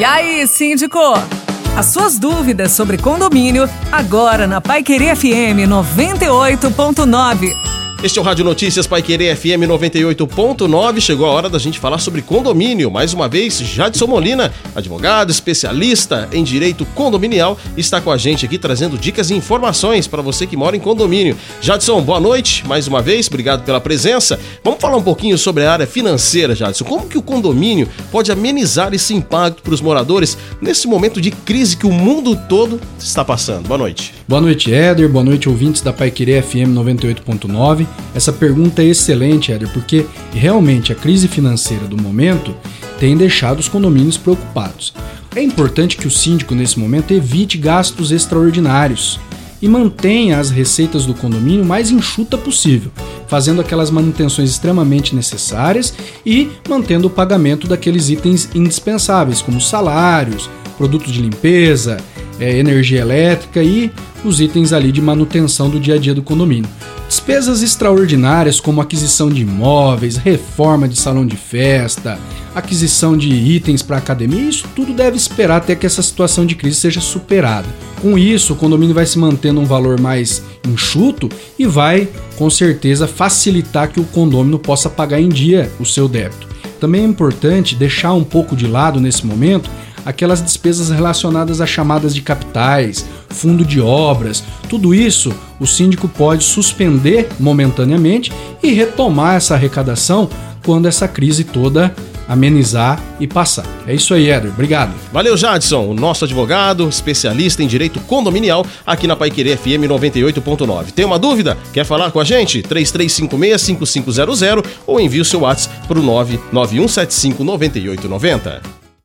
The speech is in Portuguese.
E aí, síndico? As suas dúvidas sobre condomínio, agora na Pai Querer FM 98.9. Este é o Rádio Notícias Pai Querer FM 98.9. Chegou a hora da gente falar sobre condomínio. Mais uma vez, Jadson Molina, advogado, especialista em direito condominial, está com a gente aqui trazendo dicas e informações para você que mora em condomínio. Jadson, boa noite. Mais uma vez, obrigado pela presença. Vamos falar um pouquinho sobre a área financeira, Jadson. Como que o condomínio pode amenizar esse impacto para os moradores nesse momento de crise que o mundo todo está passando? Boa noite. Boa noite, Éder. Boa noite, ouvintes da Pai FM 98.9. Essa pergunta é excelente, Éder, porque realmente a crise financeira do momento tem deixado os condomínios preocupados. É importante que o síndico, nesse momento, evite gastos extraordinários e mantenha as receitas do condomínio mais enxuta possível, fazendo aquelas manutenções extremamente necessárias e mantendo o pagamento daqueles itens indispensáveis, como salários, produtos de limpeza, é, energia elétrica e os itens ali de manutenção do dia a dia do condomínio. Despesas extraordinárias como aquisição de imóveis, reforma de salão de festa, aquisição de itens para academia, isso tudo deve esperar até que essa situação de crise seja superada. Com isso, o condomínio vai se mantendo um valor mais enxuto e vai, com certeza, facilitar que o condomínio possa pagar em dia o seu débito. Também é importante deixar um pouco de lado nesse momento aquelas despesas relacionadas a chamadas de capitais, fundo de obras, tudo isso o síndico pode suspender momentaneamente e retomar essa arrecadação quando essa crise toda amenizar e passar. É isso aí, Éder. Obrigado. Valeu, Jadson, o nosso advogado, especialista em direito condominial aqui na Paiquerê FM 98.9. Tem uma dúvida? Quer falar com a gente? 3356-5500 ou envie o seu WhatsApp para o 991759890.